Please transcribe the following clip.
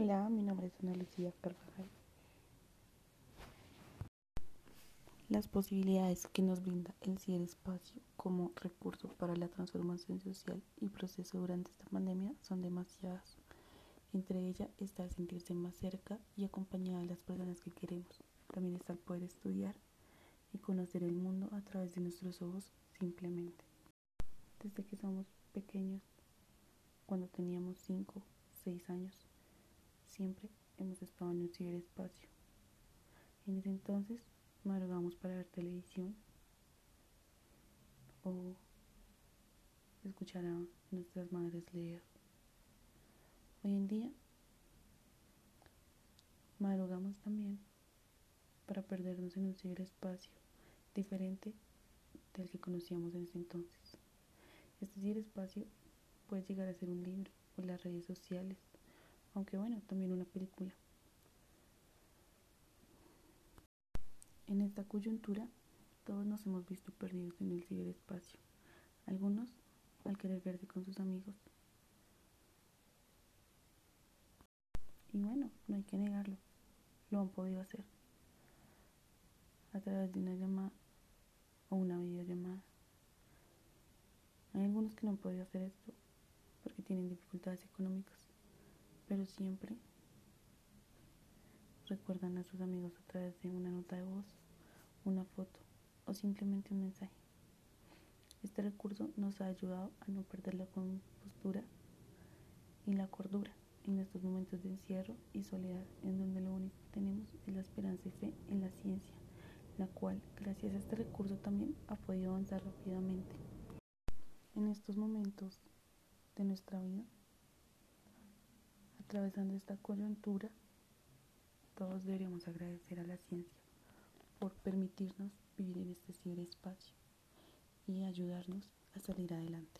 Hola, mi nombre es Ana Lucía Carvajal. Las posibilidades que nos brinda el ciberespacio como recurso para la transformación social y proceso durante esta pandemia son demasiadas. Entre ellas está sentirse más cerca y acompañada de las personas que queremos. También está el poder estudiar y conocer el mundo a través de nuestros ojos simplemente. Desde que somos pequeños, cuando teníamos 5, 6 años, siempre hemos estado en el ciberespacio. En ese entonces madrugamos para ver televisión o escuchar a nuestras madres leer. Hoy en día madrugamos también para perdernos en un ciberespacio diferente del que conocíamos en ese entonces. Este ciberespacio puede llegar a ser un libro o las redes sociales aunque bueno, también una película. En esta coyuntura, todos nos hemos visto perdidos en el ciberespacio, algunos al querer verse con sus amigos. Y bueno, no hay que negarlo, lo han podido hacer a través de una llamada o una videollamada. Hay algunos que no han podido hacer esto porque tienen dificultades económicas pero siempre recuerdan a sus amigos a través de una nota de voz, una foto o simplemente un mensaje. Este recurso nos ha ayudado a no perder la compostura y la cordura en estos momentos de encierro y soledad, en donde lo único que tenemos es la esperanza y fe en la ciencia, la cual, gracias a este recurso, también ha podido avanzar rápidamente. En estos momentos de nuestra vida, atravesando esta coyuntura, todos deberíamos agradecer a la ciencia por permitirnos vivir en este ciberespacio y ayudarnos a salir adelante.